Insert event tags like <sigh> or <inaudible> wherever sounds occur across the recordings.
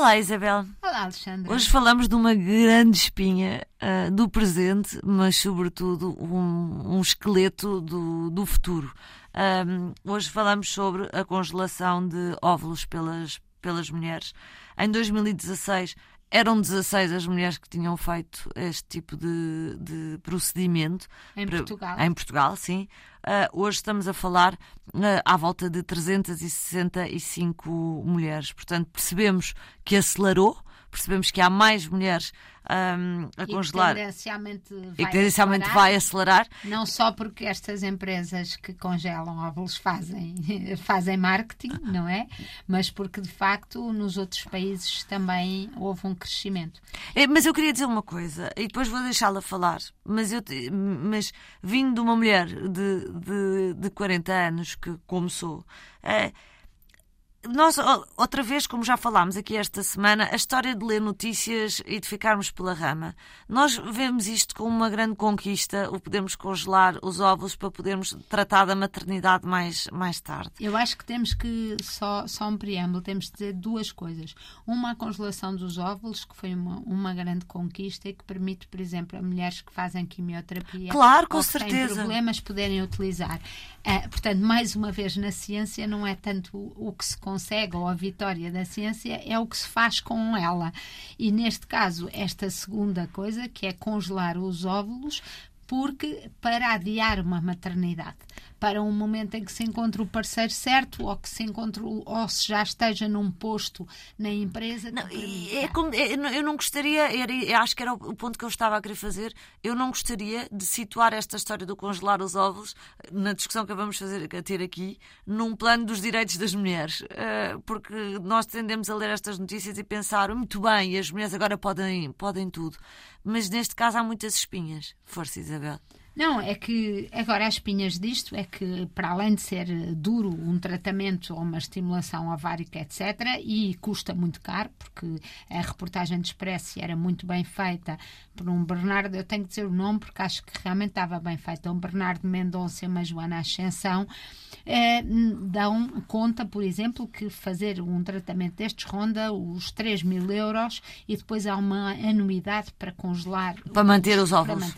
Olá, Isabel. Olá, Alexandre. Hoje falamos de uma grande espinha uh, do presente, mas, sobretudo, um, um esqueleto do, do futuro. Um, hoje falamos sobre a congelação de óvulos pelas, pelas mulheres. Em 2016, eram 16 as mulheres que tinham feito este tipo de, de procedimento. Em para, Portugal? Em Portugal, sim. Uh, hoje estamos a falar uh, à volta de 365 mulheres. Portanto, percebemos que acelerou, percebemos que há mais mulheres um, a e congelar. Tendencialmente vai e tendencialmente acelerar, vai acelerar. Não só porque estas empresas que congelam óvulos fazem, <laughs> fazem marketing, não é? Mas porque, de facto, nos outros países também houve um crescimento. É, mas eu queria dizer uma coisa, e depois vou deixá-la falar. Mas, eu, mas vindo de uma mulher de, de, de 40 anos que começou. É, nós, outra vez, como já falámos aqui esta semana, a história de ler notícias e de ficarmos pela rama. Nós vemos isto como uma grande conquista, o podermos congelar os óvulos para podermos tratar da maternidade mais, mais tarde. Eu acho que temos que, só, só um preâmbulo, temos de dizer duas coisas. Uma, a congelação dos óvulos, que foi uma, uma grande conquista e que permite, por exemplo, a mulheres que fazem quimioterapia claro, com ou que certeza. têm problemas poderem utilizar. Uh, portanto, mais uma vez, na ciência não é tanto o que se consegue ou a vitória da ciência, é o que se faz com ela. E neste caso, esta segunda coisa, que é congelar os óvulos, porque para adiar uma maternidade para um momento em que se encontre o parceiro certo ou que se encontre ou se já esteja num posto na empresa. Não, é como, é, eu não gostaria, era, acho que era o ponto que eu estava a querer fazer, eu não gostaria de situar esta história do congelar os ovos na discussão que vamos fazer, a ter aqui, num plano dos direitos das mulheres, eh, porque nós tendemos a ler estas notícias e pensar muito bem, as mulheres agora podem, podem tudo, mas neste caso há muitas espinhas. Força, Isabel. Não, é que agora as espinhas disto é que, para além de ser duro um tratamento ou uma estimulação ovárica, etc., e custa muito caro, porque a reportagem de Expresso era muito bem feita por um Bernardo, eu tenho que dizer o nome porque acho que realmente estava bem feita, um Bernardo Mendonça e uma Joana Ascensão, eh, dão conta, por exemplo, que fazer um tratamento destes ronda os 3 mil euros e depois há uma anuidade para congelar. Para manter os óvulos.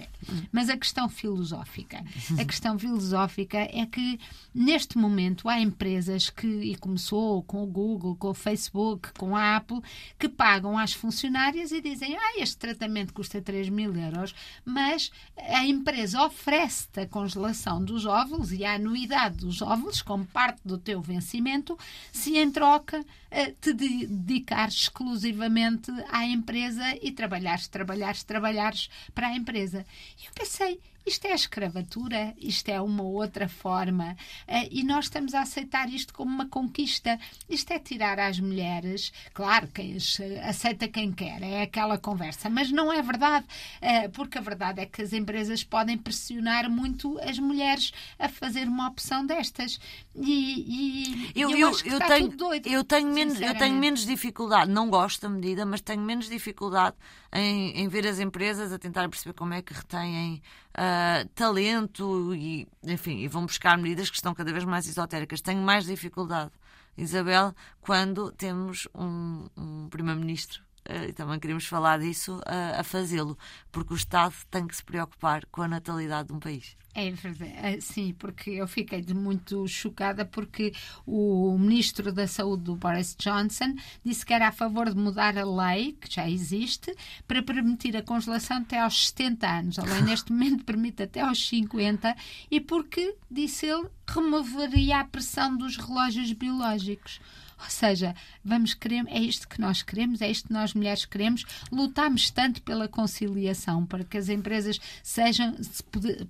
Mas a questão filosófica. A questão filosófica é que, neste momento, há empresas que, e começou com o Google, com o Facebook, com a Apple, que pagam às funcionárias e dizem: ah, este tratamento custa 3 mil euros, mas a empresa oferece-te a congelação dos óvulos e a anuidade dos óvulos como parte do teu vencimento, se em troca eh, te dedicares exclusivamente à empresa e trabalhares, trabalhares, trabalhares para a empresa. E eu pensei, isto é escravatura, isto é uma outra forma, uh, e nós estamos a aceitar isto como uma conquista. Isto é tirar às mulheres, claro, quem aceita quem quer, é aquela conversa, mas não é verdade, uh, porque a verdade é que as empresas podem pressionar muito as mulheres a fazer uma opção destas. E, e eu, eu, eu, eu tenho, doido, eu, tenho menos, eu tenho menos dificuldade, não gosto da medida, mas tenho menos dificuldade em, em ver as empresas a tentar perceber como é que retêm uh, talento e, enfim, e vão buscar medidas que estão cada vez mais esotéricas. Tenho mais dificuldade, Isabel, quando temos um, um primeiro-ministro e também queremos falar disso, uh, a fazê-lo, porque o Estado tem que se preocupar com a natalidade de um país. É verdade, é, sim, porque eu fiquei muito chocada porque o Ministro da Saúde do Boris Johnson disse que era a favor de mudar a lei, que já existe, para permitir a congelação até aos 70 anos. A lei <laughs> neste momento permite até aos 50 e porque, disse ele, removeria a pressão dos relógios biológicos. Ou seja, vamos querer, é isto que nós queremos, é isto que nós mulheres queremos. Lutamos tanto pela conciliação, para que as empresas sejam,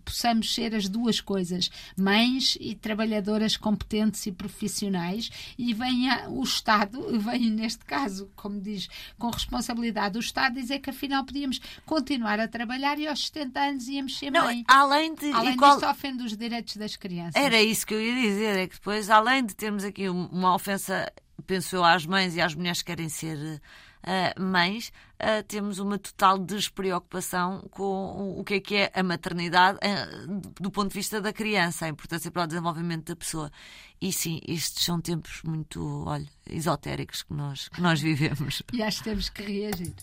possamos ser as duas coisas, mães e trabalhadoras competentes e profissionais, e venha o Estado, <laughs> vem neste caso, como diz, com responsabilidade o Estado, dizer que afinal podíamos continuar a trabalhar e aos 70 anos íamos ser Não, mãe. Além de. Além qual... disto, ofende os direitos das crianças. Era isso que eu ia dizer, é que depois, além de termos aqui uma ofensa penso eu, às mães e às mulheres que querem ser uh, mães, uh, temos uma total despreocupação com o que é que é a maternidade do ponto de vista da criança, a importância para o desenvolvimento da pessoa. E sim, estes são tempos muito, olha, esotéricos que nós, que nós vivemos. E acho que temos que reagir.